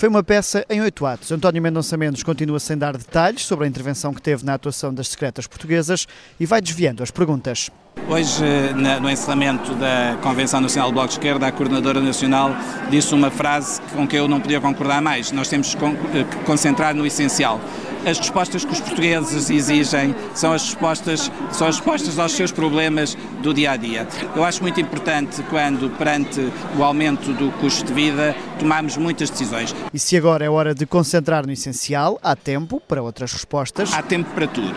Foi uma peça em oito atos. António Mendonça Mendes continua sem dar detalhes sobre a intervenção que teve na atuação das secretas portuguesas e vai desviando as perguntas. Hoje, no encerramento da Convenção Nacional do Bloco de Esquerda, a Coordenadora Nacional disse uma frase com que eu não podia concordar mais. Nós temos que concentrar no essencial as respostas que os portugueses exigem são as respostas, são as respostas aos seus problemas do dia a dia. Eu acho muito importante quando, perante o aumento do custo de vida, tomarmos muitas decisões. E se agora é hora de concentrar no essencial, há tempo para outras respostas? Há tempo para tudo.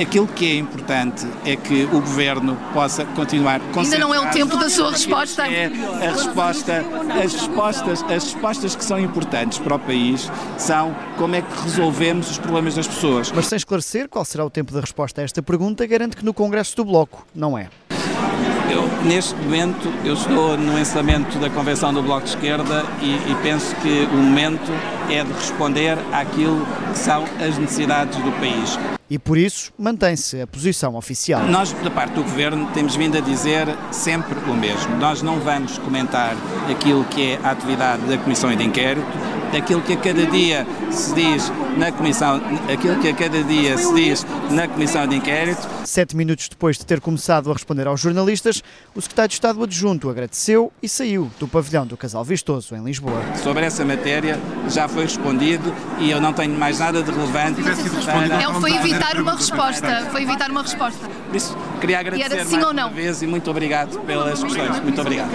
Aquilo que é importante é que o governo possa continuar Ainda não é o tempo da sua resposta. É a resposta, as respostas, as respostas que são importantes para o país são como é que resolvemos os problemas das pessoas. Mas sem esclarecer qual será o tempo da resposta a esta pergunta, garante que no Congresso do Bloco não é. Eu, neste momento, eu estou no encerramento da Convenção do Bloco de Esquerda e, e, penso que o momento é de responder àquilo que são as necessidades do país. E por isso mantém-se a posição oficial. Nós, da parte do Governo, temos vindo a dizer sempre o mesmo. Nós não vamos comentar aquilo que é a atividade da Comissão de Inquérito, daquilo que a cada dia se diz na Comissão, aquilo que a cada dia se diz na Comissão de Inquérito. Sete minutos depois de ter começado a responder aos jornalistas, o secretário de Estado adjunto agradeceu e saiu do pavilhão do Casal Vistoso, em Lisboa. Sobre essa matéria já foi respondido e eu não tenho mais nada de relevante. Para... Não foi evitar uma resposta, foi evitar uma resposta. Por isso, queria agradecer sim mais ou não? uma vez e muito obrigado pelas questões. Muito obrigado.